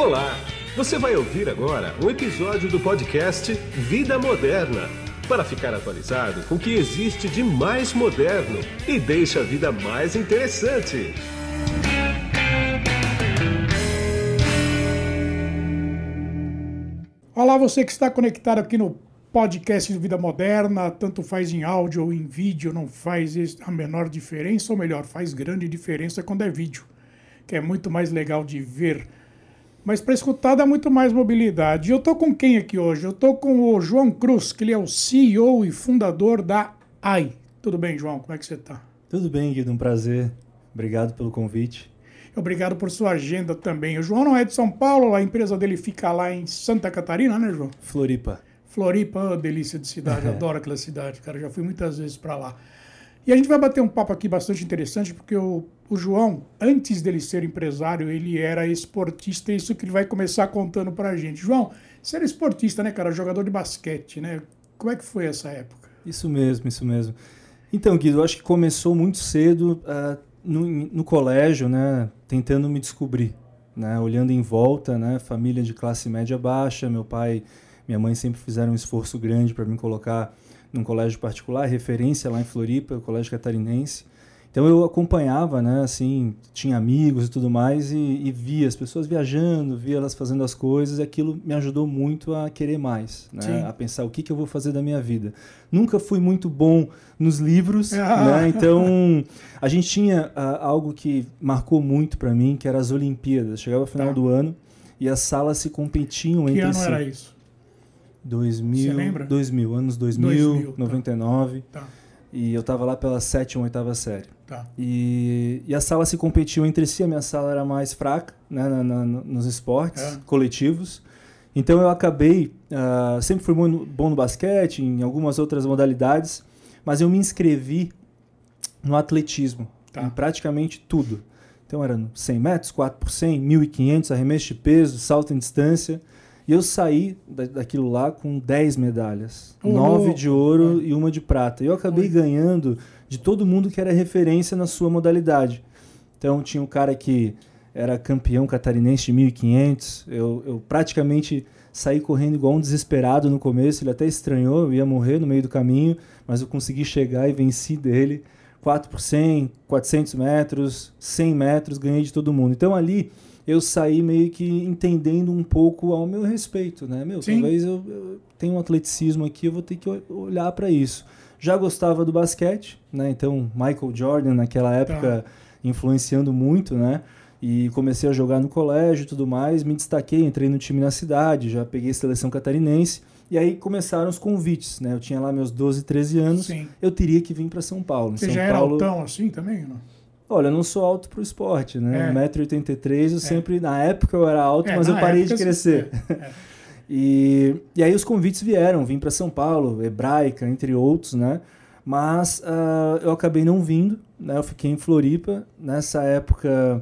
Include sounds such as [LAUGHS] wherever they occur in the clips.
Olá! Você vai ouvir agora um episódio do podcast Vida Moderna para ficar atualizado com o que existe de mais moderno e deixa a vida mais interessante. Olá, você que está conectado aqui no podcast Vida Moderna, tanto faz em áudio ou em vídeo, não faz a menor diferença, ou melhor, faz grande diferença quando é vídeo, que é muito mais legal de ver. Mas para escutar dá muito mais mobilidade. Eu estou com quem aqui hoje? Eu estou com o João Cruz, que ele é o CEO e fundador da AI. Tudo bem, João? Como é que você está? Tudo bem, Guido, um prazer. Obrigado pelo convite. Obrigado por sua agenda também. O João não é de São Paulo, a empresa dele fica lá em Santa Catarina, né, João? Floripa. Floripa, oh, delícia de cidade, é. [LAUGHS] adoro aquela cidade, cara. Já fui muitas vezes para lá. E a gente vai bater um papo aqui bastante interessante, porque o, o João, antes dele ser empresário, ele era esportista, isso que ele vai começar contando para a gente. João, você era esportista, né, cara? Jogador de basquete, né? Como é que foi essa época? Isso mesmo, isso mesmo. Então, Guido, eu acho que começou muito cedo uh, no, no colégio, né? Tentando me descobrir, né? Olhando em volta, né? Família de classe média baixa, meu pai minha mãe sempre fizeram um esforço grande para me colocar num colégio particular, referência lá em Floripa, o colégio catarinense. Então eu acompanhava, né, assim, tinha amigos e tudo mais, e, e, via as pessoas viajando, via elas fazendo as coisas, e aquilo me ajudou muito a querer mais, né, a pensar o que, que eu vou fazer da minha vida. Nunca fui muito bom nos livros, ah. [LAUGHS] né, então a gente tinha uh, algo que marcou muito para mim, que era as Olimpíadas. Chegava o final tá. do ano e as salas se competiam que entre si. Que ano era isso? 2000, Você lembra? 2000, anos 2000, 2000 99. Tá. E eu tava lá pela sétima, oitava série. Tá. E, e a sala se competiu entre si, a minha sala era mais fraca, né, na, na, nos esportes é. coletivos. Então eu acabei, uh, sempre fui bom no, bom no basquete, em algumas outras modalidades, mas eu me inscrevi no atletismo, tá. em praticamente tudo. Então era 100 metros, 4 por 100, 1.500, arremesso de peso, salto em distância. E eu saí da, daquilo lá com 10 medalhas. Oh, nove de ouro oh. e uma de prata. E eu acabei oh. ganhando de todo mundo que era referência na sua modalidade. Então tinha um cara que era campeão catarinense de 1500. Eu, eu praticamente saí correndo igual um desesperado no começo. Ele até estranhou, eu ia morrer no meio do caminho, mas eu consegui chegar e venci dele. 4 por 100, 400 metros, 100 metros, ganhei de todo mundo. Então ali eu saí meio que entendendo um pouco ao meu respeito, né? Meu, Sim. talvez eu, eu tenha um atleticismo aqui, eu vou ter que olhar para isso. Já gostava do basquete, né? Então, Michael Jordan naquela época tá. influenciando muito, né? E comecei a jogar no colégio e tudo mais, me destaquei, entrei no time na cidade, já peguei seleção catarinense. E aí começaram os convites, né? Eu tinha lá meus 12, 13 anos, Sim. eu teria que vir para São Paulo. Você São já Paulo... era altão assim também, não? Olha, eu não sou alto pro esporte, né? É. 1,83m, eu é. sempre, na época eu era alto, é, mas eu parei de crescer. É, é. [LAUGHS] e, e aí os convites vieram, vim para São Paulo, Hebraica, entre outros, né? Mas uh, eu acabei não vindo, né? Eu fiquei em Floripa. Nessa época,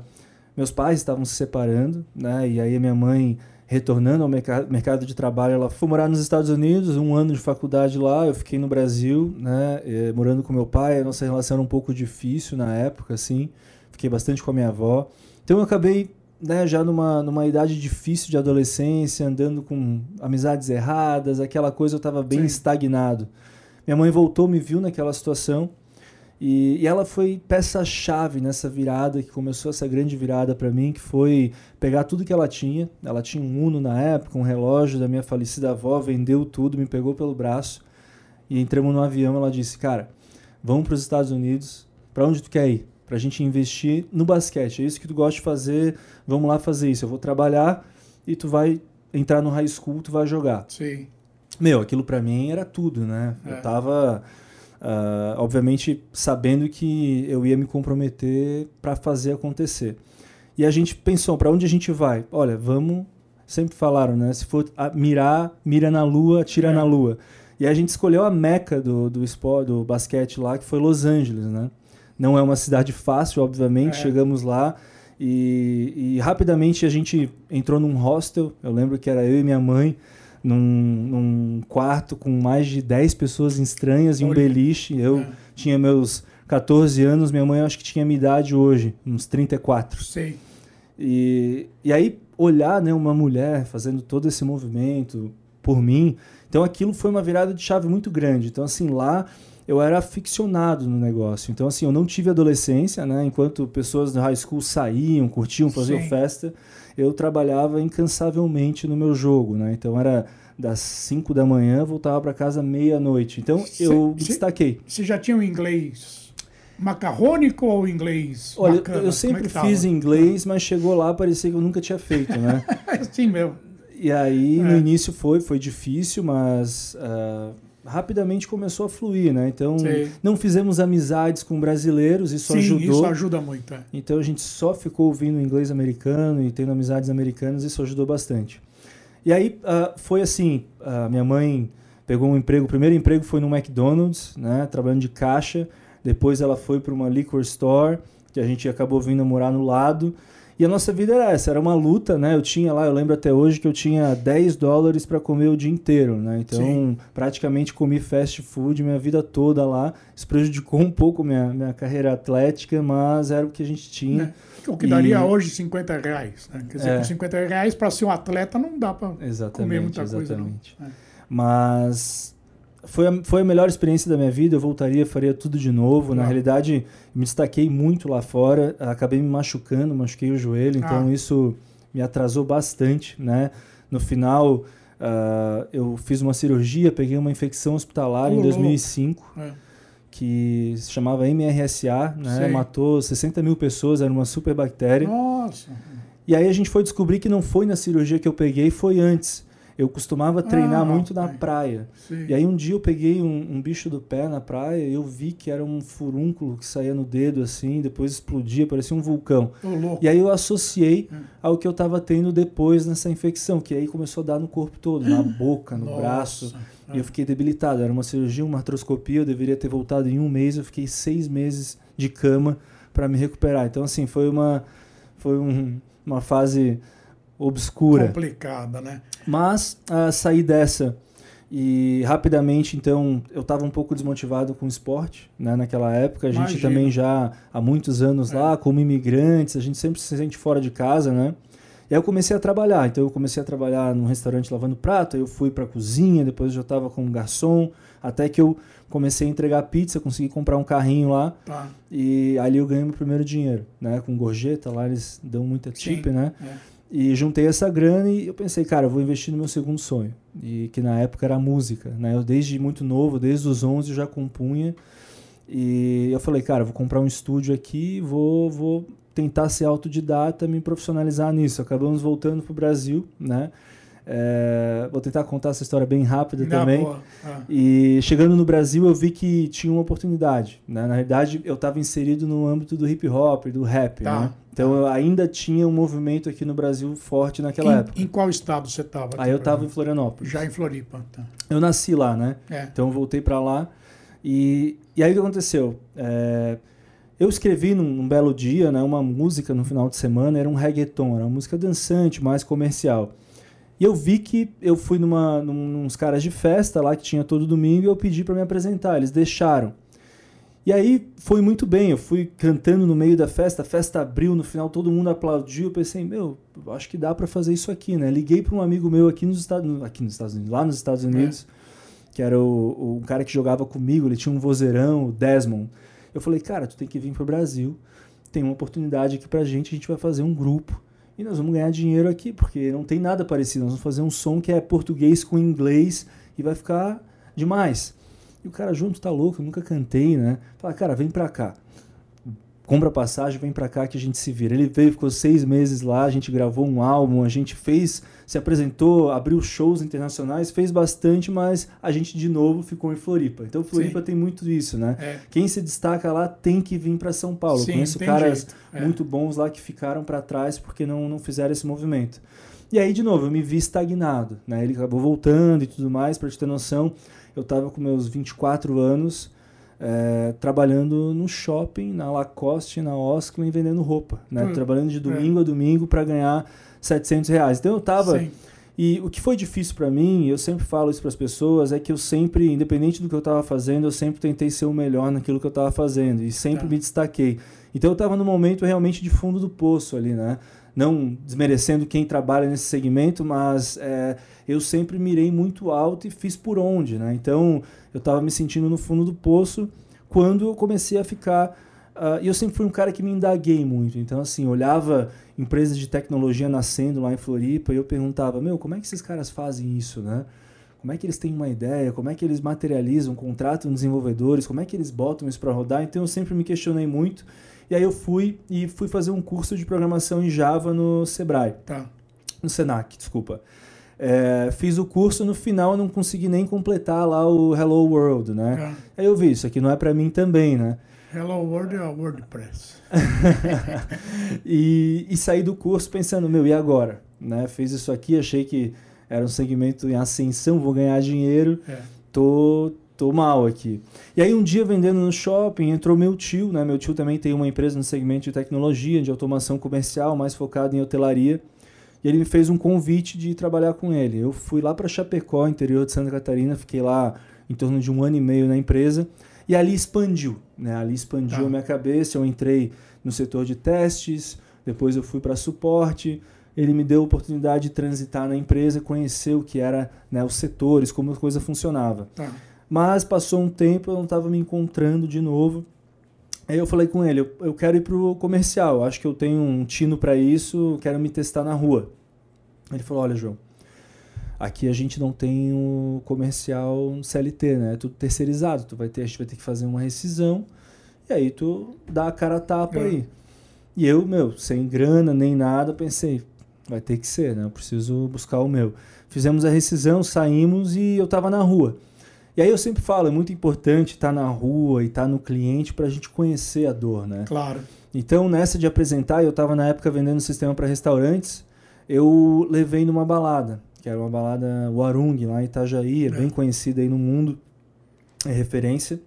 meus pais estavam se separando, né? E aí minha mãe retornando ao mercado de trabalho, ela foi morar nos Estados Unidos, um ano de faculdade lá, eu fiquei no Brasil, né, eh, morando com meu pai, a nossa relação era um pouco difícil na época, assim, fiquei bastante com a minha avó. Então eu acabei, né, já numa, numa idade difícil de adolescência, andando com amizades erradas, aquela coisa eu estava bem Sim. estagnado. Minha mãe voltou, me viu naquela situação, e, e, ela foi peça-chave nessa virada, que começou essa grande virada para mim, que foi pegar tudo que ela tinha. Ela tinha um Uno na época, um relógio da minha falecida avó, vendeu tudo, me pegou pelo braço e entramos no avião. Ela disse: Cara, vamos para os Estados Unidos, para onde tu quer ir? Para a gente investir no basquete. É isso que tu gosta de fazer, vamos lá fazer isso. Eu vou trabalhar e tu vai entrar no high school, tu vai jogar. Sim. Meu, aquilo para mim era tudo, né? É. Eu tava Uh, obviamente sabendo que eu ia me comprometer para fazer acontecer. E a gente pensou, para onde a gente vai? Olha, vamos, sempre falaram, né? Se for mirar, mira na lua, tira é. na lua. E a gente escolheu a meca do, do, esporte, do basquete lá, que foi Los Angeles, né? Não é uma cidade fácil, obviamente, é. chegamos lá e, e rapidamente a gente entrou num hostel, eu lembro que era eu e minha mãe, num, num quarto com mais de 10 pessoas estranhas e um beliche. Eu é. tinha meus 14 anos, minha mãe acho que tinha minha idade hoje, uns 34. Sei. E, e aí olhar né, uma mulher fazendo todo esse movimento por mim, então aquilo foi uma virada de chave muito grande. Então assim, lá eu era aficionado no negócio. Então assim, eu não tive adolescência, né? Enquanto pessoas da high school saíam, curtiam, faziam Sim. festa, eu trabalhava incansavelmente no meu jogo, né? Então era das 5 da manhã, voltava para casa meia-noite. Então cê, eu me destaquei. Você já tinha o um inglês macarrônico ou inglês? Olha, bacana? eu é sempre é fiz inglês, mas chegou lá parecia que eu nunca tinha feito, né? [LAUGHS] Sim mesmo. E aí, é. no início foi, foi difícil, mas uh, rapidamente começou a fluir, né? Então, Sim. não fizemos amizades com brasileiros, isso Sim, ajudou. isso ajuda muito. É. Então, a gente só ficou ouvindo inglês americano e tendo amizades americanas, isso ajudou bastante. E aí, uh, foi assim, uh, minha mãe pegou um emprego, o primeiro emprego foi no McDonald's, né? Trabalhando de caixa. Depois ela foi para uma liquor store, que a gente acabou vindo morar no lado. E a nossa vida era essa, era uma luta, né? Eu tinha lá, eu lembro até hoje que eu tinha 10 dólares para comer o dia inteiro, né? Então, Sim. praticamente comi fast food minha vida toda lá. Isso prejudicou [LAUGHS] um pouco minha, minha carreira atlética, mas era o que a gente tinha. Né? O que daria e... hoje 50 reais. Né? Quer dizer, é. com 50 reais para ser um atleta não dá para comer muita exatamente. coisa. Não. É. Mas foi a, foi a melhor experiência da minha vida, eu voltaria, faria tudo de novo. Na realidade, me destaquei muito lá fora, acabei me machucando, machuquei o joelho, então ah. isso me atrasou bastante, né? No final, uh, eu fiz uma cirurgia, peguei uma infecção hospitalar em 2005, é. que se chamava MRSA, né? Matou 60 mil pessoas, era uma super bactéria. Nossa! E aí a gente foi descobrir que não foi na cirurgia que eu peguei, foi antes eu costumava treinar ah, muito na praia. Sim. E aí um dia eu peguei um, um, bicho do pé na praia e eu vi que era um furúnculo que saía no dedo assim, depois explodia, parecia um vulcão. Oh, e aí eu associei hum. ao que eu estava tendo depois nessa infecção, que aí começou a dar no corpo todo, na boca, no Nossa. braço. E eu é. fiquei debilitado. Era uma cirurgia, uma artroscopia, eu deveria ter voltado em um mês, eu fiquei seis meses de cama para me recuperar. Então, assim, foi uma, foi um, uma fase obscura. Complicada, né? Mas uh, saí dessa e rapidamente, então, eu estava um pouco desmotivado com o esporte, né? Naquela época, a gente Imagina. também já há muitos anos é. lá, como imigrantes, a gente sempre se sente fora de casa, né? E aí eu comecei a trabalhar. Então eu comecei a trabalhar num restaurante lavando prato, aí eu fui para a cozinha, depois eu já estava como garçom, até que eu comecei a entregar pizza, consegui comprar um carrinho lá. Tá. E ali eu ganhei meu primeiro dinheiro, né? Com gorjeta, lá eles dão muita tip, Sim, né? É. E juntei essa grana e eu pensei, cara, eu vou investir no meu segundo sonho. E que na época era a música, né? Eu desde muito novo, desde os 11 já compunha. E eu falei, cara, vou comprar um estúdio aqui, vou, vou tentar ser autodidata, me profissionalizar nisso. Acabamos voltando pro Brasil, né? É, vou tentar contar essa história bem rápida Na também. Ah. E chegando no Brasil, eu vi que tinha uma oportunidade. Né? Na verdade, eu estava inserido no âmbito do hip hop, do rap. Tá. Né? Então, eu ainda tinha um movimento aqui no Brasil forte naquela em, época. Em qual estado você estava? Aí eu estava em Florianópolis. Já em Floripa. Tá. Eu nasci lá, né? É. Então, eu voltei para lá. E, e aí o que aconteceu? É, eu escrevi num, num, belo dia né, uma música no final de semana, era um reggaeton, era uma música dançante, mais comercial. E eu vi que eu fui numa, num, uns caras de festa lá que tinha todo domingo e eu pedi para me apresentar. Eles deixaram. E aí foi muito bem. Eu fui cantando no meio da festa, a festa abriu, no final todo mundo aplaudiu. Eu pensei, meu, acho que dá para fazer isso aqui, né? Liguei para um amigo meu aqui nos Estados, aqui nos Estados Unidos, lá nos Estados é. Unidos, é. que era o, o cara que jogava comigo. Ele tinha um vozeirão, o Desmond. Eu falei, cara, tu tem que vir para o Brasil. Tem uma oportunidade aqui pra gente. A gente vai fazer um grupo e nós vamos ganhar dinheiro aqui, porque não tem nada parecido. Nós vamos fazer um som que é português com inglês e vai ficar demais. E o cara junto tá louco, eu nunca cantei, né? Fala, cara, vem pra cá compra passagem, vem para cá que a gente se vira. Ele veio, ficou seis meses lá, a gente gravou um álbum, a gente fez, se apresentou, abriu shows internacionais, fez bastante, mas a gente de novo ficou em Floripa. Então Floripa Sim. tem muito isso, né? É. Quem se destaca lá tem que vir para São Paulo. Sim, Conheço caras é. muito bons lá que ficaram para trás porque não, não fizeram esse movimento. E aí, de novo, eu me vi estagnado, né? Ele acabou voltando e tudo mais, para te ter noção, eu estava com meus 24 anos, é, trabalhando no shopping, na Lacoste, na Osklin, vendendo roupa, né? Hum, trabalhando de domingo é. a domingo para ganhar 700 reais. Então eu tava... Sim. E o que foi difícil para mim, eu sempre falo isso para as pessoas, é que eu sempre, independente do que eu estava fazendo, eu sempre tentei ser o melhor naquilo que eu estava fazendo e sempre tá. me destaquei. Então eu estava no momento realmente de fundo do poço ali, né? Não desmerecendo quem trabalha nesse segmento, mas é, eu sempre mirei muito alto e fiz por onde, né? Então eu estava me sentindo no fundo do poço quando eu comecei a ficar. Uh, e eu sempre fui um cara que me indaguei muito. Então, assim, olhava empresas de tecnologia nascendo lá em Floripa e eu perguntava: meu, como é que esses caras fazem isso, né? Como é que eles têm uma ideia? Como é que eles materializam, contratam desenvolvedores? Como é que eles botam isso para rodar? Então eu sempre me questionei muito. E aí eu fui e fui fazer um curso de programação em Java no Sebrae. Tá. No Senac, desculpa. É, fiz o curso, no final não consegui nem completar lá o Hello World, né? É. Aí eu vi, isso aqui não é para mim também, né? Hello World é o WordPress. [LAUGHS] e, e saí do curso pensando, meu, e agora? Né? Fiz isso aqui, achei que era um segmento em ascensão, vou ganhar dinheiro, é. tô, tô mal aqui. E aí um dia vendendo no shopping, entrou meu tio, né? Meu tio também tem uma empresa no segmento de tecnologia, de automação comercial, mais focado em hotelaria. E ele me fez um convite de trabalhar com ele. Eu fui lá para Chapecó, interior de Santa Catarina, fiquei lá em torno de um ano e meio na empresa. E ali expandiu, né? Ali expandiu ah. a minha cabeça. Eu entrei no setor de testes, depois eu fui para suporte. Ele me deu a oportunidade de transitar na empresa, conhecer o que era né, os setores, como a coisa funcionava. Tá. Mas passou um tempo, eu não estava me encontrando de novo. Aí eu falei com ele, eu, eu quero ir pro comercial, acho que eu tenho um tino para isso, quero me testar na rua. Ele falou, olha João, aqui a gente não tem o comercial CLT, né? É tudo terceirizado, tu vai ter, a gente vai ter que fazer uma rescisão e aí tu dá a cara a tapa é. aí. E eu, meu, sem grana nem nada, pensei, vai ter que ser, né? Eu preciso buscar o meu. Fizemos a rescisão, saímos e eu tava na rua. E aí eu sempre falo, é muito importante estar na rua e estar no cliente para a gente conhecer a dor, né? Claro. Então, nessa de apresentar, eu estava na época vendendo sistema para restaurantes, eu levei numa balada, que era uma balada Warung, lá em Itajaí, é, é. bem conhecida aí no mundo, é referência.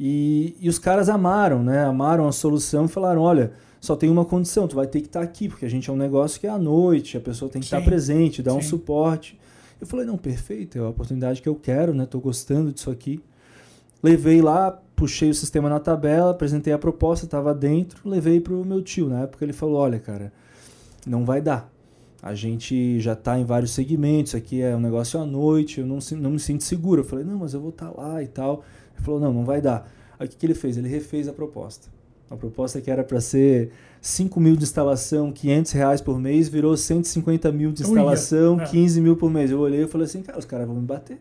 E, e os caras amaram, né? Amaram a solução e falaram, olha, só tem uma condição, tu vai ter que estar aqui, porque a gente é um negócio que é à noite, a pessoa tem que Sim. estar presente, dar Sim. um suporte. Eu falei, não, perfeito, é a oportunidade que eu quero, né? Tô gostando disso aqui. Levei lá, puxei o sistema na tabela, apresentei a proposta, estava dentro, levei pro meu tio. Na época ele falou, olha, cara, não vai dar. A gente já está em vários segmentos, aqui é um negócio à noite, eu não, não me sinto seguro. Eu falei, não, mas eu vou estar tá lá e tal. Ele falou, não, não vai dar. Aí o que, que ele fez? Ele refez a proposta. A proposta que era para ser 5 mil de instalação, 500 reais por mês, virou 150 mil de instalação, Uia. 15 é. mil por mês. Eu olhei e falei assim, cara, os caras vão me bater.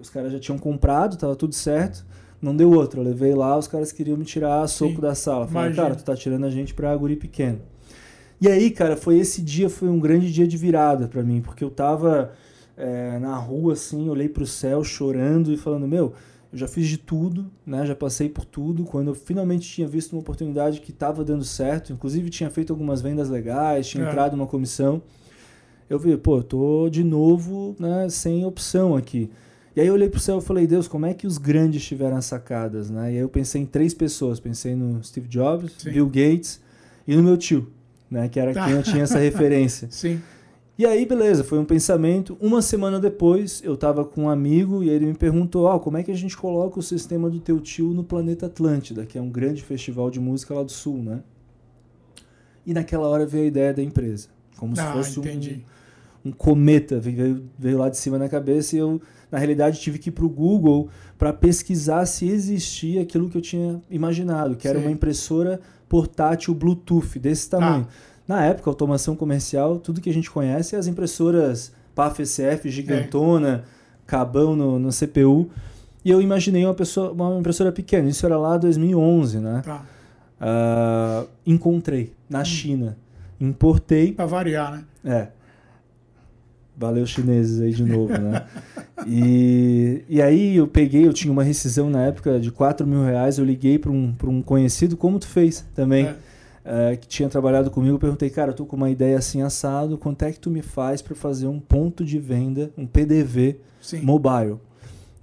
Os caras já tinham comprado, tava tudo certo. Não deu outro. Eu levei lá, os caras queriam me tirar a soco Sim. da sala. Falei, cara, tu tá tirando a gente pra guri pequeno. E aí, cara, foi esse dia, foi um grande dia de virada para mim, porque eu tava é, na rua, assim, olhei pro céu chorando e falando, meu, eu já fiz de tudo, né? Já passei por tudo. Quando eu finalmente tinha visto uma oportunidade que estava dando certo, inclusive tinha feito algumas vendas legais, tinha é. entrado numa comissão, eu vi, pô, eu tô de novo, né, sem opção aqui. E aí eu olhei pro céu e falei, Deus, como é que os grandes tiveram as sacadas, né? E aí eu pensei em três pessoas, pensei no Steve Jobs, Sim. Bill Gates e no meu tio, né, que era quem eu tinha essa referência. [LAUGHS] Sim. E aí, beleza, foi um pensamento. Uma semana depois, eu estava com um amigo e ele me perguntou: oh, como é que a gente coloca o sistema do teu tio no Planeta Atlântida, que é um grande festival de música lá do Sul, né? E naquela hora veio a ideia da empresa. Como ah, se fosse um, um, cometa, veio, veio lá de cima na cabeça e eu, na realidade, tive que ir para o Google para pesquisar se existia aquilo que eu tinha imaginado, que era Sim. uma impressora portátil Bluetooth desse tamanho. Ah na época, automação comercial, tudo que a gente conhece é as impressoras PAF-SF gigantona, é. cabão no, no CPU. E eu imaginei uma, pessoa, uma impressora pequena. Isso era lá 2011, né? Tá. Uh, encontrei na hum. China. Importei. Para variar, né? É. Valeu chineses aí de novo, né? [LAUGHS] e, e aí eu peguei, eu tinha uma rescisão na época de 4 mil reais, eu liguei para um, um conhecido, como tu fez também. É é, que tinha trabalhado comigo, perguntei, cara, eu tô com uma ideia assim assado, quanto é que tu me faz para fazer um ponto de venda, um PDV Sim. mobile?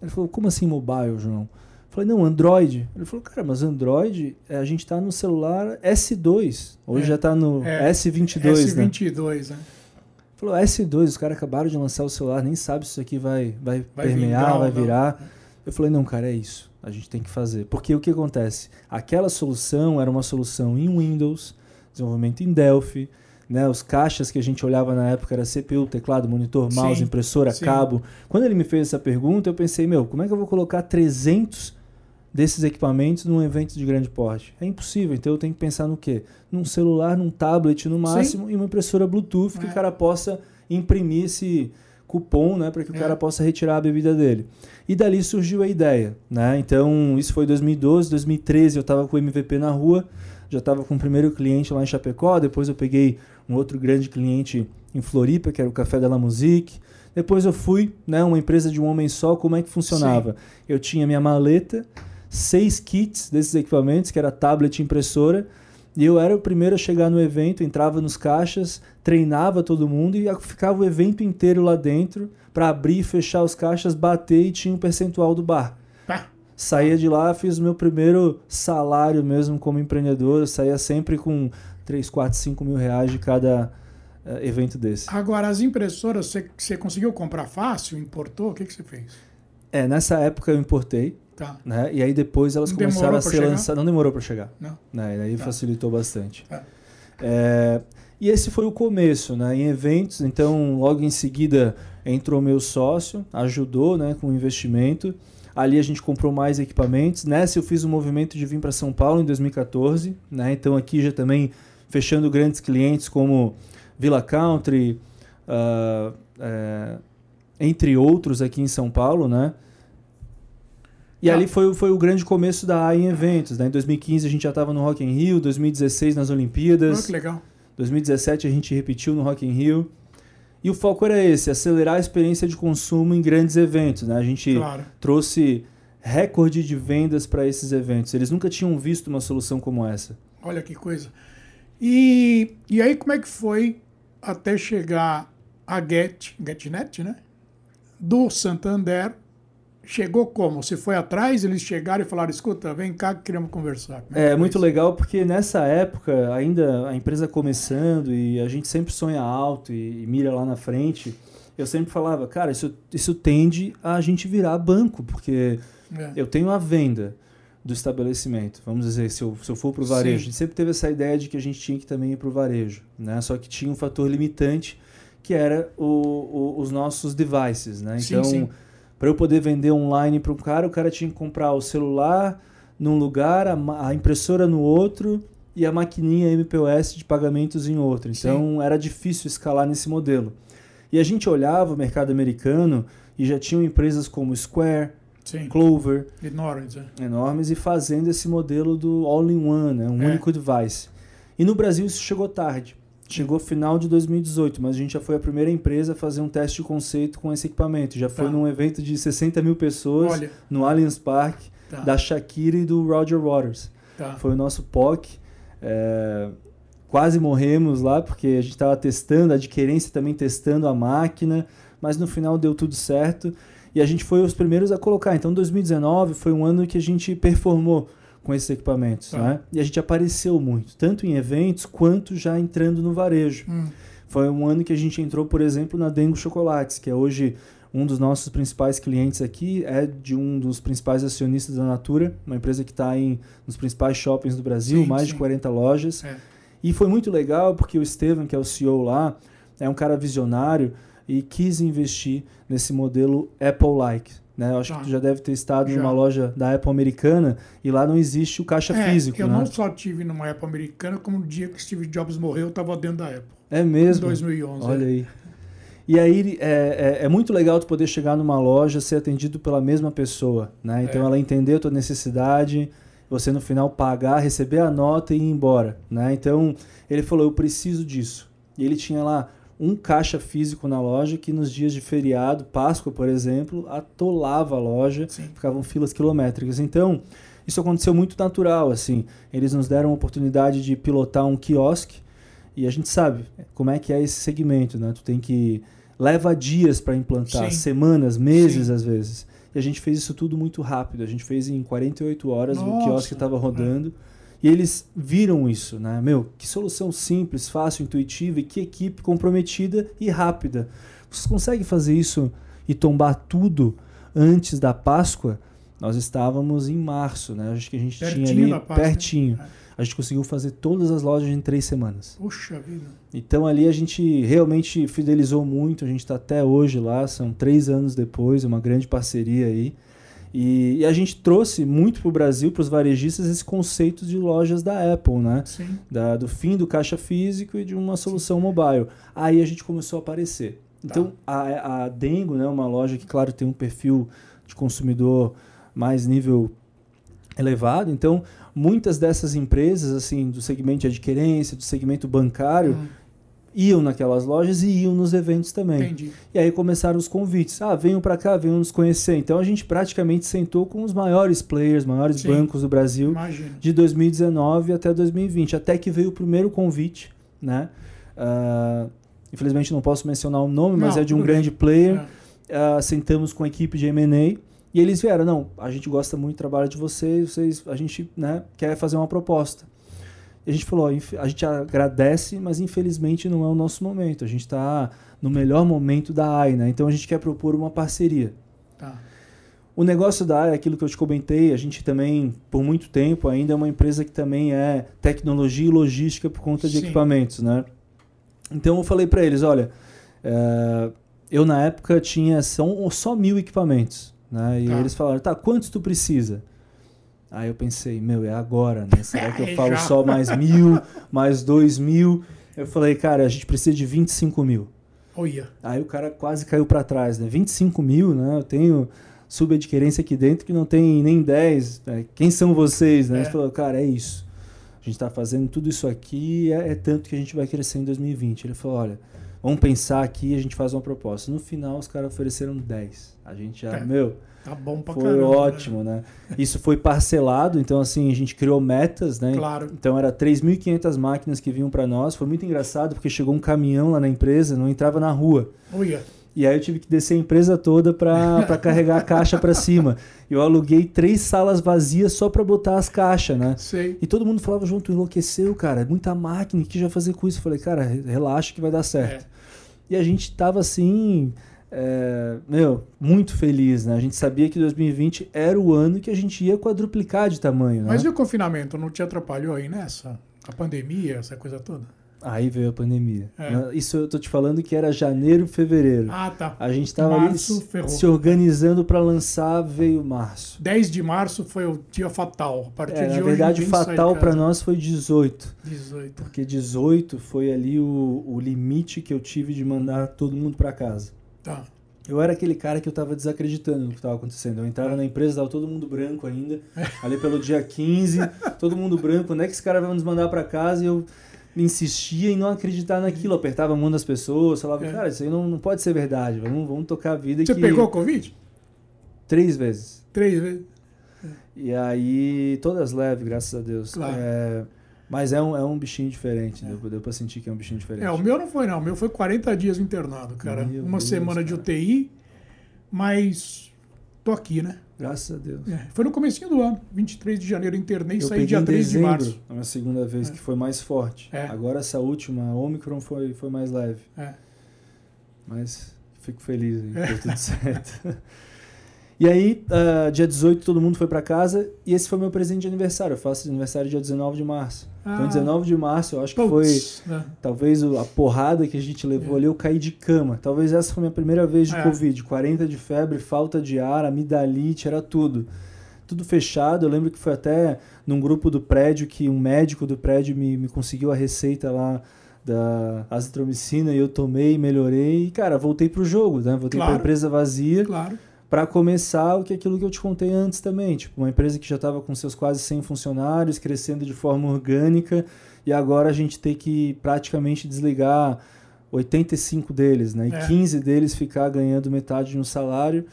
Ele falou, como assim mobile, João? Eu falei, não, Android. Ele falou, cara, mas Android, é, a gente está no celular S2. Hoje é, já está no é, S22, S22, né? né? Falou, S2, os caras acabaram de lançar o celular, nem sabe se isso aqui vai, vai, vai permear, vingar, vai virar. Eu falei, não, cara, é isso. A gente tem que fazer. Porque o que acontece? Aquela solução era uma solução em Windows, desenvolvimento em Delphi, né? Os caixas que a gente olhava na época era CPU, teclado, monitor, mouse, sim, impressora, sim. cabo. Quando ele me fez essa pergunta, eu pensei, meu, como é que eu vou colocar 300 desses equipamentos num evento de grande porte? É impossível, então eu tenho que pensar no quê? Num celular, num tablet no máximo sim. e uma impressora Bluetooth é. que o cara possa imprimir esse cupom, né, para que o é. cara possa retirar a bebida dele. E dali surgiu a ideia, né? Então, isso foi 2012, 2013 eu estava com o MVP na rua, já estava com o primeiro cliente lá em Chapecó, depois eu peguei um outro grande cliente em Floripa, que era o Café da La Musique. Depois eu fui, né, uma empresa de um homem só, como é que funcionava? Sim. Eu tinha minha maleta, seis kits desses equipamentos, que era tablet e impressora, e eu era o primeiro a chegar no evento, entrava nos caixas, treinava todo mundo e ficava o evento inteiro lá dentro para abrir e fechar os caixas, bater e tinha um percentual do bar. Tá. Saía de lá, fiz o meu primeiro salário mesmo como empreendedor, saía sempre com 3, 4, 5 mil reais de cada uh, evento desse. Agora, as impressoras, você, você conseguiu comprar fácil? Importou? O que, que você fez? É, nessa época eu importei. Tá. Né? E aí depois elas não começaram a ser lançadas. Não demorou para chegar. Não. Né? E aí tá. facilitou bastante. Tá. É, e esse foi o começo, né? Em eventos, então logo em seguida entrou meu sócio, ajudou, né, com o investimento. Ali a gente comprou mais equipamentos. Nessa eu fiz o um movimento de vir para São Paulo em 2014, né? Então aqui já também fechando grandes clientes como Villa Country, uh, é, entre outros aqui em São Paulo, né? E ah. ali foi, foi o grande começo da A em eventos. Né? Em 2015 a gente já estava no Rock in Rio, 2016 nas Olimpíadas. Oh, que legal. 2017 a gente repetiu no Rock in Rio. E o foco era esse, acelerar a experiência de consumo em grandes eventos. Né? A gente claro. trouxe recorde de vendas para esses eventos. Eles nunca tinham visto uma solução como essa. Olha que coisa. E, e aí como é que foi até chegar a Get, GetNet, né? Do Santander chegou como? Você foi atrás, eles chegaram e falaram: escuta, vem cá que queremos conversar. É, é muito legal porque nessa época, ainda a empresa começando e a gente sempre sonha alto e, e mira lá na frente. Eu sempre falava, cara, isso, isso tende a gente virar banco, porque é. eu tenho a venda do estabelecimento. Vamos dizer, se eu, se eu for para o varejo, Sim. a gente sempre teve essa ideia de que a gente tinha que também ir para o varejo. Né? Só que tinha um fator limitante que era o, o, os nossos devices. Né? Então, sim, sim para eu poder vender online para um cara, o cara tinha que comprar o celular num lugar, a, a impressora no outro e a maquininha MPOS de pagamentos em outro. Então Sim. era difícil escalar nesse modelo. E a gente olhava o mercado americano e já tinham empresas como Square, Sim. Clover, enormes, é. enormes e fazendo esse modelo do all-in-one, né? um é. único device. E no Brasil isso chegou tarde. Chegou final de 2018, mas a gente já foi a primeira empresa a fazer um teste de conceito com esse equipamento. Já foi tá. num evento de 60 mil pessoas Olha. no Allianz Parque, tá. da Shakira e do Roger Waters. Tá. Foi o nosso POC. É, quase morremos lá, porque a gente estava testando, a adquirência também testando a máquina, mas no final deu tudo certo. E a gente foi os primeiros a colocar. Então 2019 foi um ano que a gente performou com esses equipamentos. Tá. Né? E a gente apareceu muito, tanto em eventos quanto já entrando no varejo. Hum. Foi um ano que a gente entrou, por exemplo, na Dengo Chocolates, que é hoje um dos nossos principais clientes aqui, é de um dos principais acionistas da Natura, uma empresa que está nos principais shoppings do Brasil, sim, mais sim. de 40 lojas. É. E foi muito legal porque o Estevam, que é o CEO lá, é um cara visionário e quis investir nesse modelo Apple-like. Né? Eu acho que tu já deve ter estado já. numa loja da Apple americana e lá não existe o caixa é, físico. Eu né? não só tive numa Apple americana, como no dia que Steve Jobs morreu, eu estava dentro da Apple. É mesmo? Em 2011. Olha é. aí. E aí é, é, é, muito legal tu poder chegar numa loja ser atendido pela mesma pessoa. Né? Então é. ela entender a tua necessidade, você no final pagar, receber a nota e ir embora. Né? Então ele falou: Eu preciso disso. E ele tinha lá um caixa físico na loja que nos dias de feriado, Páscoa, por exemplo, atolava a loja, Sim. ficavam filas quilométricas. Então, isso aconteceu muito natural, assim. Eles nos deram a oportunidade de pilotar um quiosque e a gente sabe como é que é esse segmento, né? Tu tem que leva dias para implantar, Sim. semanas, meses Sim. às vezes. E a gente fez isso tudo muito rápido. A gente fez em 48 horas, Nossa. o quiosque estava rodando. É e eles viram isso, né? Meu, que solução simples, fácil, intuitiva e que equipe comprometida e rápida. Vocês conseguem fazer isso e tombar tudo antes da Páscoa? nós estávamos em março, né? Acho que a gente pertinho tinha ali pertinho. Né? A gente conseguiu fazer todas as lojas em três semanas. Puxa vida. Então ali a gente realmente fidelizou muito, a gente está até hoje lá, são três anos depois, uma grande parceria aí. E, e a gente trouxe muito para o Brasil, para os varejistas, esse conceito de lojas da Apple, né? Sim. Da, do fim do caixa físico e de uma solução Sim. mobile. Aí a gente começou a aparecer. Então tá. a, a Dengo, né, uma loja que, claro, tem um perfil de consumidor mais nível elevado. Então, muitas dessas empresas, assim, do segmento de adquirência, do segmento bancário, uhum. Iam naquelas lojas e iam nos eventos também. Entendi. E aí começaram os convites. Ah, venham para cá, venham nos conhecer. Então, a gente praticamente sentou com os maiores players, maiores Sim. bancos do Brasil, de 2019 até 2020, até que veio o primeiro convite, né? Uh, infelizmente não posso mencionar o nome, mas não, é de um grande bem. player. É. Uh, sentamos com a equipe de M&A e eles vieram, não, a gente gosta muito do trabalho de vocês, vocês a gente né, quer fazer uma proposta. E a gente falou, a gente agradece, mas infelizmente não é o nosso momento. A gente está no melhor momento da AI, né? Então a gente quer propor uma parceria. Tá. O negócio da AI é aquilo que eu te comentei, a gente também, por muito tempo, ainda é uma empresa que também é tecnologia e logística por conta de Sim. equipamentos, né? Então eu falei para eles, olha, é, eu na época tinha só, só mil equipamentos. Né? E tá. eles falaram, tá, quantos tu precisa? Aí eu pensei, meu, é agora, né? [LAUGHS] Será que eu falo só mais mil, mais dois mil? Eu falei, cara, a gente precisa de 25 mil. Olha. Aí o cara quase caiu para trás, né? 25 mil, né? Eu tenho subadquirência aqui dentro que não tem nem 10. Né? Quem são vocês, né? É. Ele falou, cara, é isso. A gente está fazendo tudo isso aqui é, é tanto que a gente vai crescer em 2020. Ele falou, olha, vamos pensar aqui, a gente faz uma proposta. No final, os caras ofereceram 10. A gente já, é, meu, tá bom pra foi caramba, né? ótimo, né? né? Isso foi parcelado, então assim, a gente criou metas, né? Claro. Então era 3.500 máquinas que vinham para nós. Foi muito engraçado porque chegou um caminhão lá na empresa, não entrava na rua. Uia. E aí eu tive que descer a empresa toda para [LAUGHS] carregar a caixa para cima. Eu aluguei três salas vazias só para botar as caixas, né? Sei. E todo mundo falava junto, enlouqueceu, cara, é muita máquina, o que já fazer com isso? Eu falei, cara, relaxa que vai dar certo. É. E a gente tava assim, é, meu, muito feliz, né? A gente sabia que 2020 era o ano que a gente ia quadruplicar de tamanho, né? Mas e o confinamento não te atrapalhou aí nessa? A pandemia, essa coisa toda? Aí veio a pandemia. É. Isso eu tô te falando que era janeiro, fevereiro. Ah, tá. A gente tava março, ali se organizando para lançar, veio março. 10 de março foi o dia fatal. A partir é, de na hoje, verdade, fatal para nós foi 18. 18. Porque 18 foi ali o, o limite que eu tive de mandar todo mundo para casa. Tá. Eu era aquele cara que eu tava desacreditando no que estava acontecendo. Eu entrava na empresa, tava todo mundo branco ainda. [LAUGHS] Ali pelo dia 15, todo mundo branco. Quando é que esse cara vai nos mandar para casa? E eu insistia em não acreditar naquilo. Apertava a mão das pessoas, falava, é. cara, isso aí não, não pode ser verdade. Vamos, vamos tocar a vida Você que... pegou o Covid? Três vezes. Três vezes. E aí, todas leves, graças a Deus. Claro. É, mas é um, é um bichinho diferente, é. deu, deu pra sentir que é um bichinho diferente. É, o meu não foi não, o meu foi 40 dias internado, cara. Meu Uma Deus, semana cara. de UTI, mas tô aqui, né? Graças a Deus. É, foi no comecinho do ano, 23 de janeiro, internei e saí dia 3 dezembro, de março. É a segunda vez é. que foi mais forte. É. Agora essa última, a Omicron, foi, foi mais leve. É. Mas fico feliz, hein? deu tudo certo. [LAUGHS] E aí, uh, dia 18, todo mundo foi para casa e esse foi meu presente de aniversário. Eu faço aniversário dia 19 de março. Então, ah. Então, 19 de março, eu acho que foi é. talvez a porrada que a gente levou é. ali, eu caí de cama. Talvez essa foi a minha primeira vez de é. Covid. 40 de febre, falta de ar, amidalite, era tudo. Tudo fechado. Eu lembro que foi até num grupo do prédio que um médico do prédio me, me conseguiu a receita lá da azitromicina e eu tomei, melhorei e, cara, voltei pro jogo, né? Voltei claro. pra empresa vazia. Claro para começar o que aquilo que eu te contei antes também, tipo, uma empresa que já estava com seus quase 100 funcionários, crescendo de forma orgânica, e agora a gente tem que praticamente desligar 85 deles, né? E é. 15 deles ficar ganhando metade de um salário.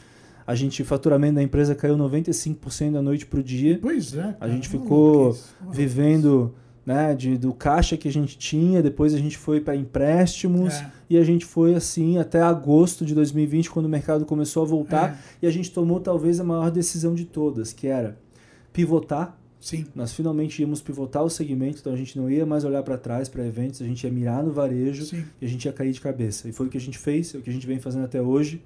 A gente, faturamento da empresa caiu 95% da noite para o dia. Pois é. A gente ficou vivendo né, de, do caixa que a gente tinha, depois a gente foi para empréstimos é. e a gente foi assim até agosto de 2020, quando o mercado começou a voltar, é. e a gente tomou talvez a maior decisão de todas, que era pivotar. Sim. Nós finalmente íamos pivotar o segmento, então a gente não ia mais olhar para trás para eventos, a gente ia mirar no varejo Sim. e a gente ia cair de cabeça. E foi o que a gente fez, é o que a gente vem fazendo até hoje.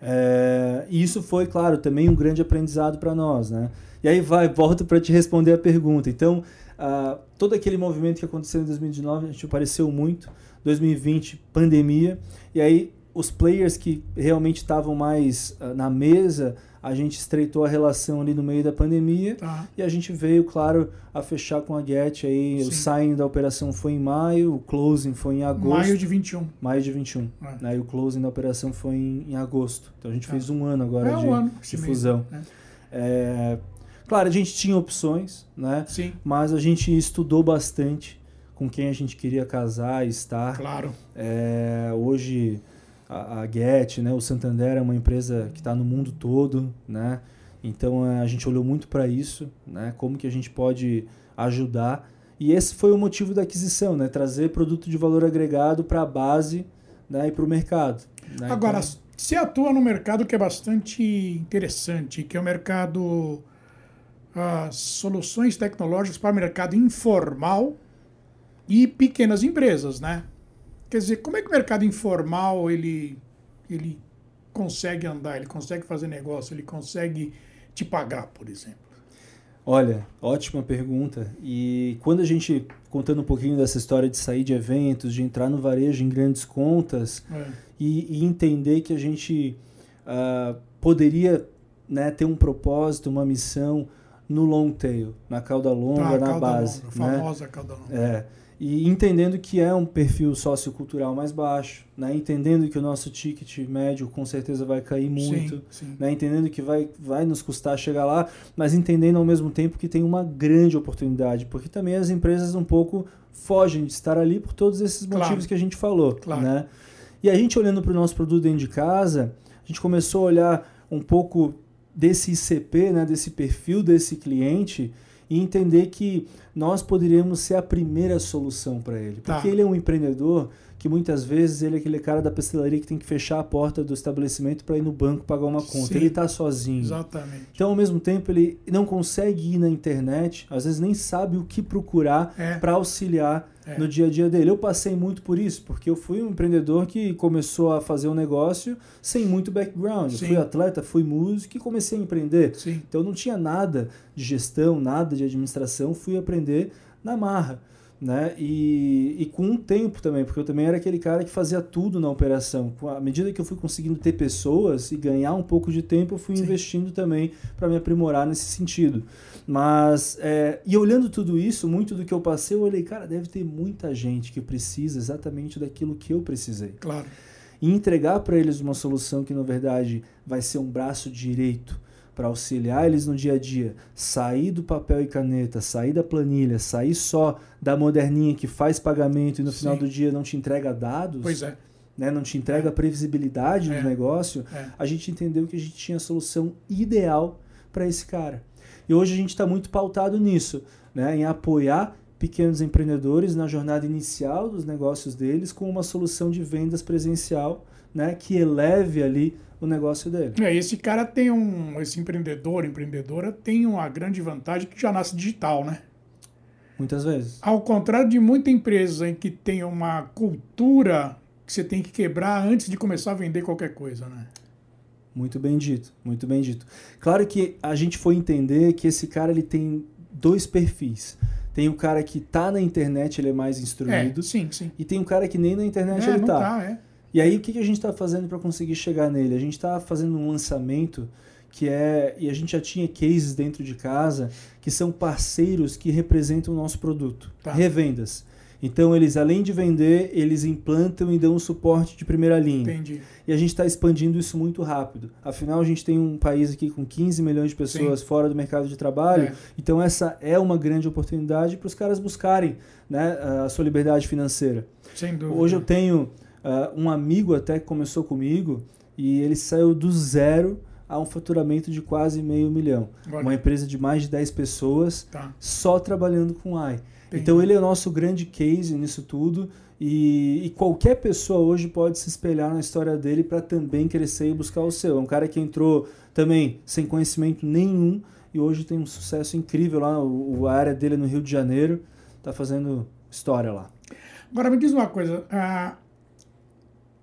É, e isso foi, claro, também um grande aprendizado para nós, né? E aí vai, volto para te responder a pergunta. Então, uh, todo aquele movimento que aconteceu em 2019, a gente apareceu muito. 2020, pandemia. E aí, os players que realmente estavam mais uh, na mesa, a gente estreitou a relação ali no meio da pandemia. Tá. E a gente veio, claro, a fechar com a Get aí. Sim. O sign da operação foi em maio, o closing foi em agosto. Maio de 21. Maio de 21. É. E o closing da operação foi em, em agosto. Então a gente é. fez um ano agora é de, um ano, de fusão. Né? É, Claro, a gente tinha opções, né? Sim. Mas a gente estudou bastante com quem a gente queria casar e estar. Claro. É, hoje a, a Get, né, o Santander é uma empresa que está no mundo todo, né? Então a gente olhou muito para isso, né? Como que a gente pode ajudar. E esse foi o motivo da aquisição, né? Trazer produto de valor agregado para a base né? e para o mercado. Né? Agora, então... você atua no mercado que é bastante interessante, que é o mercado soluções tecnológicas para o mercado informal e pequenas empresas, né? Quer dizer, como é que o mercado informal ele, ele consegue andar, ele consegue fazer negócio, ele consegue te pagar, por exemplo? Olha, ótima pergunta. E quando a gente, contando um pouquinho dessa história de sair de eventos, de entrar no varejo em grandes contas é. e, e, entender que a gente uh, poderia né, ter um propósito, uma missão, no long tail, na cauda longa, na cauda base. Longa, né? famosa cauda longa. É. E entendendo que é um perfil sociocultural mais baixo, né? entendendo que o nosso ticket médio com certeza vai cair muito, sim, sim. Né? entendendo que vai, vai nos custar chegar lá, mas entendendo ao mesmo tempo que tem uma grande oportunidade, porque também as empresas um pouco fogem de estar ali por todos esses motivos claro. que a gente falou. Claro. Né? E a gente olhando para o nosso produto dentro de casa, a gente começou a olhar um pouco desse ICP, né, desse perfil desse cliente e entender que nós poderíamos ser a primeira solução para ele. Porque tá. ele é um empreendedor que muitas vezes ele é aquele cara da pastelaria que tem que fechar a porta do estabelecimento para ir no banco pagar uma conta. Sim, ele está sozinho. Exatamente. Então, ao mesmo tempo, ele não consegue ir na internet, às vezes nem sabe o que procurar é. para auxiliar é. no dia a dia dele. Eu passei muito por isso, porque eu fui um empreendedor que começou a fazer um negócio sem muito background. Sim. Eu fui atleta, fui músico e comecei a empreender. Sim. Então, eu não tinha nada de gestão, nada de administração, fui aprender na marra né? E, e com um tempo também, porque eu também era aquele cara que fazia tudo na operação. À medida que eu fui conseguindo ter pessoas e ganhar um pouco de tempo, eu fui Sim. investindo também para me aprimorar nesse sentido. Mas, é, e olhando tudo isso, muito do que eu passei, eu olhei, cara, deve ter muita gente que precisa exatamente daquilo que eu precisei. Claro. E entregar para eles uma solução que, na verdade, vai ser um braço direito para auxiliar eles no dia a dia, sair do papel e caneta, sair da planilha, sair só da moderninha que faz pagamento e no Sim. final do dia não te entrega dados. Pois é. Né, não te entrega é. previsibilidade é. do negócio, é. a gente entendeu que a gente tinha a solução ideal para esse cara. E hoje a gente está muito pautado nisso, né, em apoiar pequenos empreendedores na jornada inicial dos negócios deles com uma solução de vendas presencial né, que eleve ali o negócio dele. É, esse cara tem um, esse empreendedor, empreendedora tem uma grande vantagem que já nasce digital, né? Muitas vezes. Ao contrário de muita empresa em que tem uma cultura que você tem que quebrar antes de começar a vender qualquer coisa, né? Muito bem dito, muito bem dito. Claro que a gente foi entender que esse cara ele tem dois perfis. Tem o cara que tá na internet, ele é mais instruído. É, sim, sim. E tem um cara que nem na internet é, ele tá. tá é. E aí o que, a gente está fazendo para conseguir chegar nele? A gente está fazendo um lançamento que é e a gente já tinha cases dentro de casa que são parceiros que representam o nosso produto, tá. revendas. Então eles além de vender, eles implantam e dão um suporte de primeira linha. Entendi. E a gente está expandindo isso muito rápido. Afinal a gente tem um país aqui com 15 milhões de pessoas Sim. fora do mercado de trabalho. É. Então essa é uma grande oportunidade para os caras buscarem né, a sua liberdade financeira. Sem dúvida. Hoje eu tenho Uh, um amigo até que começou comigo e ele saiu do zero a um faturamento de quase meio milhão. Olha. Uma empresa de mais de 10 pessoas tá. só trabalhando com AI. Entendi. Então ele é o nosso grande case nisso tudo e, e, qualquer pessoa hoje pode se espelhar na história dele para também crescer e buscar o seu. É um cara que entrou também sem conhecimento nenhum e hoje tem um sucesso incrível lá. O, a área dele é no Rio de Janeiro, está fazendo história lá. Agora me diz uma coisa, uh,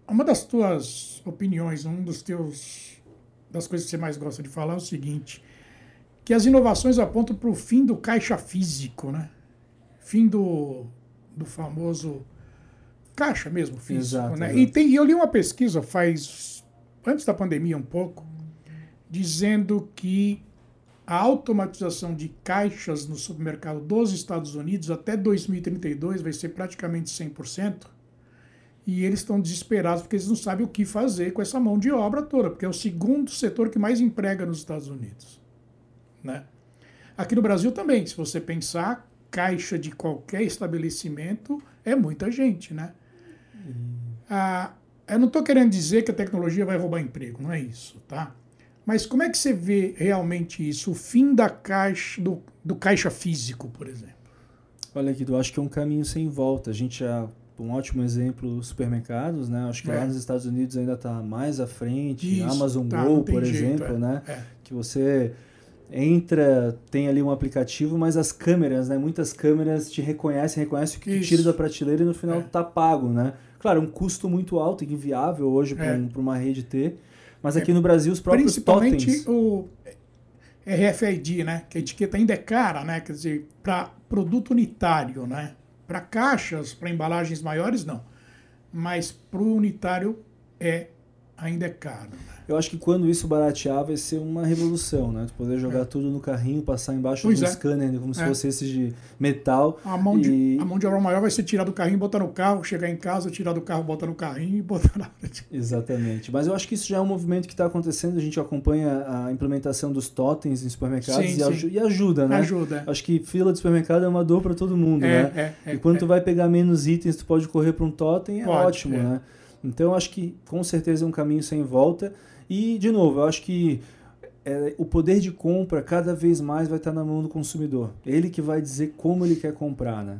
uma das tuas opiniões, um dos teus das coisas que você mais gosta de falar é o seguinte, que as inovações apontam para o fim do caixa físico, né? Fim do, do famoso caixa mesmo físico, Exato, né? exato. E tem, eu li uma pesquisa faz antes da pandemia um pouco, dizendo que a automatização de caixas no supermercado dos Estados Unidos até 2032 vai ser praticamente 100%. E eles estão desesperados porque eles não sabem o que fazer com essa mão de obra toda, porque é o segundo setor que mais emprega nos Estados Unidos. Né? Aqui no Brasil também, se você pensar, caixa de qualquer estabelecimento é muita gente. Né? Ah, eu não estou querendo dizer que a tecnologia vai roubar emprego, não é isso, tá? Mas como é que você vê realmente isso? O fim da caixa, do, do caixa físico, por exemplo. Olha, Guido, eu acho que é um caminho sem volta. A gente já um ótimo exemplo supermercados, né? Acho que É. lá nos Estados Unidos ainda está mais à frente. Isso, Amazon tá, Go, por jeito, exemplo, é, né? é. Que você entra, tem ali um aplicativo, mas as câmeras, né? Muitas câmeras te reconhecem, reconhecem o que Isso. tira da prateleira e no final É. tá pago, né? Claro, um custo muito alto e inviável hoje para É. um, uma rede ter. Mas aqui no Brasil os próprios Principalmente totens... o RFID, né? Que a etiqueta ainda é cara, né? Quer dizer, para produto unitário, né? Para caixas, para embalagens maiores, não. Mas para o unitário é ainda é caro. Eu acho que quando isso baratear vai ser uma revolução, né? Tu poder jogar tudo no carrinho, passar embaixo Pois de um é. scanner, como se É. fosse esse de metal. A mão, de, E- a mão de obra maior vai ser tirar do carrinho, botar no carro, chegar em casa, tirar do carro, botar no carrinho e botar na. [LAUGHS] Exatamente. Mas eu acho que isso já é um movimento que está acontecendo. A gente acompanha a implementação dos totens em supermercados Sim, e, sim. e ajuda, né? Ajuda. Acho que fila de supermercado é uma dor para todo mundo, É, né? é, é, e quando é. tu vai pegar menos itens, tu pode correr para um totem, é Pode, ótimo, é. né? Então eu acho que com certeza é um caminho sem volta. E, de novo, eu acho que é, o poder de compra cada vez mais vai estar na mão do consumidor. Ele que vai dizer como ele quer comprar, né?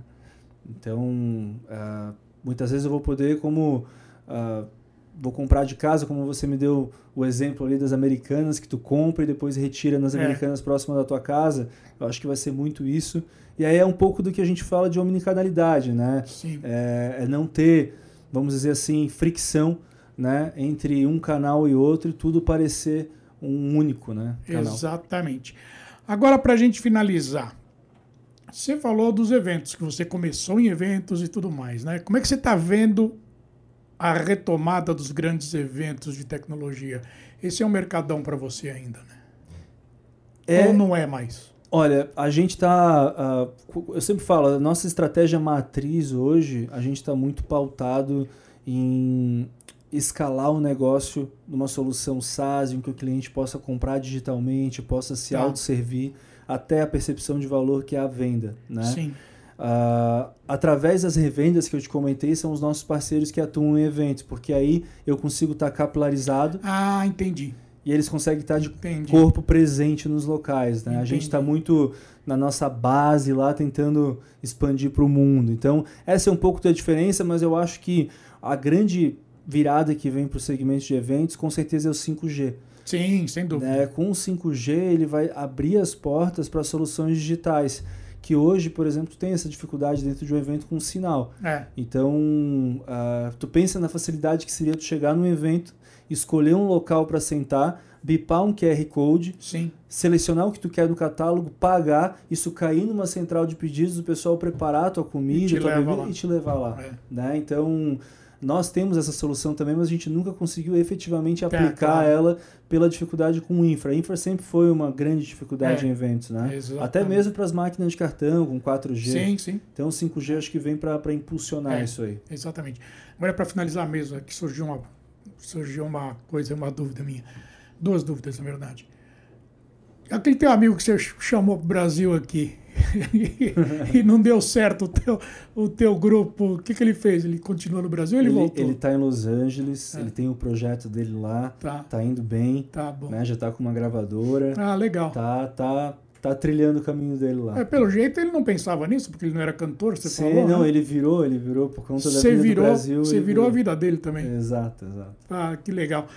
Então, ah, muitas vezes eu vou poder, como ah, vou comprar de casa, como você me deu o exemplo ali das americanas, que tu compra e depois retira nas É. americanas próximas da tua casa. Eu acho que vai ser muito isso. E aí é um pouco do que a gente fala de omnicanalidade, né? Sim. É, é não ter, vamos dizer assim, fricção né, entre um canal e outro e tudo parecer um único né, canal. Exatamente. Agora, para a gente finalizar, você falou dos eventos, que você começou em eventos e tudo mais, né? Como é que você está vendo a retomada dos grandes eventos de tecnologia? Esse é um mercadão para você ainda, né? É, Ou não é mais? Olha, a gente está. eu sempre falo, a nossa estratégia matriz hoje, a gente está muito pautado em escalar o negócio numa solução SaaS, em que o cliente possa comprar digitalmente, possa se Tá. autosservir até a percepção de valor que é a venda. Né? Sim. Ah, através das revendas que eu te comentei, são os nossos parceiros que atuam em eventos, porque aí eu consigo estar capilarizado Ah, entendi. e eles conseguem estar de Entendi. corpo presente nos locais. Né? A gente está muito na nossa base lá tentando expandir para o mundo. Então, essa é um pouco da diferença, mas eu acho que a grande virada que vem para o segmento de eventos com certeza é o 5G. Sim, sem dúvida. Né? Com o 5G, ele vai abrir as portas para soluções digitais. Que hoje, por exemplo, tem essa dificuldade dentro de um evento com sinal. É. Então, ah, tu pensa na facilidade que seria tu chegar num evento, escolher um local para sentar, bipar um QR Code, Sim. selecionar o que tu quer no catálogo, pagar, isso cair numa central de pedidos, o pessoal preparar a tua E comida, te tua bebida lá. e te levar lá. É. Né? Então, nós temos essa solução também, mas a gente nunca conseguiu efetivamente Tá, aplicar claro. ela pela dificuldade com infra. A infra sempre foi uma grande dificuldade É, em eventos, né? exatamente. Até mesmo para as máquinas de cartão com 4G. Sim, sim. Então, o 5G acho que vem para impulsionar É. isso aí. Exatamente. Agora, para finalizar mesmo, aqui surgiu uma, surgiu uma coisa, uma dúvida minha. Duas dúvidas, na verdade. Aquele teu amigo que você chamou pro Brasil aqui [LAUGHS] e não deu certo o teu, o teu grupo, o que, que ele fez? Ele continua no Brasil ou ele, Ele, voltou? ele tá em Los Angeles, É. ele tem o projeto dele lá, Tá, tá indo bem, tá bom. né? Já tá com uma gravadora, Ah, legal. tá, tá, tá trilhando o caminho dele lá. É, pelo jeito ele não pensava nisso, porque ele não era cantor, você Sim, falou. não, né? ele virou, ele virou por conta da vida virou, do Brasil. você ele virou a vida dele também. Exato, exato. Ah, que legal.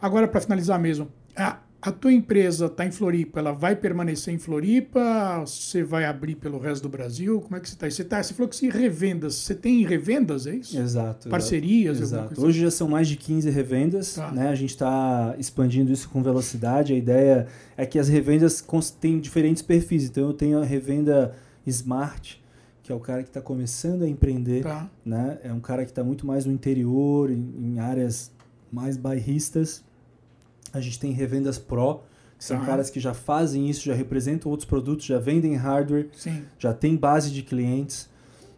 Agora, para finalizar mesmo, ah, a tua empresa está em Floripa, ela vai permanecer em Floripa? Você vai abrir pelo resto do Brasil? Como é que você está? Você, tá, você falou que se revendas. Você tem revendas, é isso? Exato. Parcerias? Exato. Hoje já são mais de 15 revendas. Tá. Né? A gente está expandindo isso com velocidade. A ideia é que as revendas têm diferentes perfis. Então eu tenho a revenda Smart, que é o cara que está começando a empreender. Tá. Né? É um cara que está muito mais no interior, em, em áreas mais bairristas a gente tem revendas Pro, que são uhum. caras que já fazem isso, já representam outros produtos, já vendem hardware, Sim. já tem base de clientes.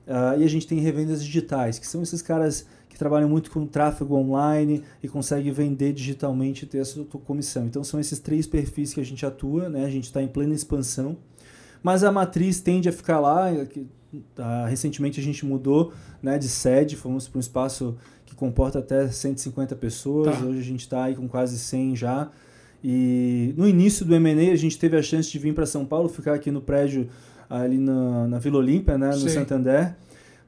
Uh, e a gente tem revendas digitais, que são esses caras que trabalham muito com tráfego online e conseguem vender digitalmente e ter a sua comissão. Então são esses três perfis que a gente atua, né? a gente está em plena expansão. Mas a matriz tende a ficar lá. Uh, recentemente a gente mudou né, de sede, fomos para um espaço que comporta até 150 pessoas. Tá. Hoje a gente está aí com quase 100 já. E no início do M&A a gente teve a chance de vir para São Paulo, ficar aqui no prédio ali na, na Vila Olímpia, né, no Sim. Santander.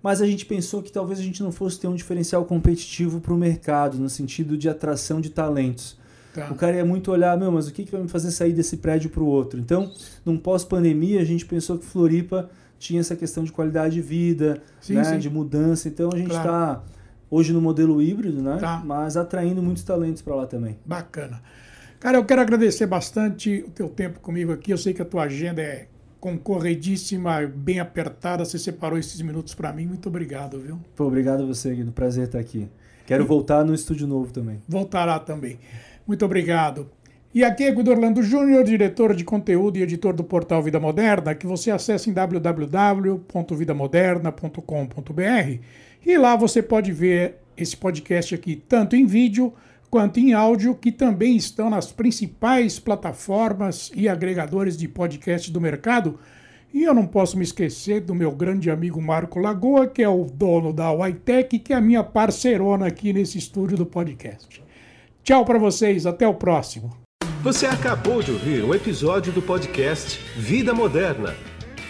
Mas a gente pensou que talvez a gente não fosse ter um diferencial competitivo para o mercado, no sentido de atração de talentos. Tá. O cara ia muito olhar, meu, mas o que, que vai me fazer sair desse prédio para o outro? Então, num pós-pandemia, a gente pensou que Floripa tinha essa questão de qualidade de vida, sim, né, sim. de mudança. Então, a gente está claro hoje no modelo híbrido, né? Tá. Mas atraindo muitos talentos para lá também. Bacana. Cara, eu quero agradecer bastante o teu tempo comigo aqui. Eu sei que a tua agenda é concorredíssima, bem apertada. Você separou esses minutos para mim. Muito obrigado, viu? Pô, obrigado a você, Guido. Prazer estar aqui. Quero e... voltar no estúdio novo também. Voltará também. Muito obrigado. E aqui é Guido Orlando Júnior, diretor de conteúdo e editor do portal Vida Moderna, que você acessa em www.vidamoderna.com.br e lá você pode ver esse podcast aqui tanto em vídeo quanto em áudio, que também estão nas principais plataformas e agregadores de podcast do mercado. E eu não posso me esquecer do meu grande amigo Marco Lagoa, que é o dono da Whitec, que é a minha parceirona aqui nesse estúdio do podcast. Tchau para vocês, até o próximo. Você acabou de ouvir um episódio do podcast Vida Moderna.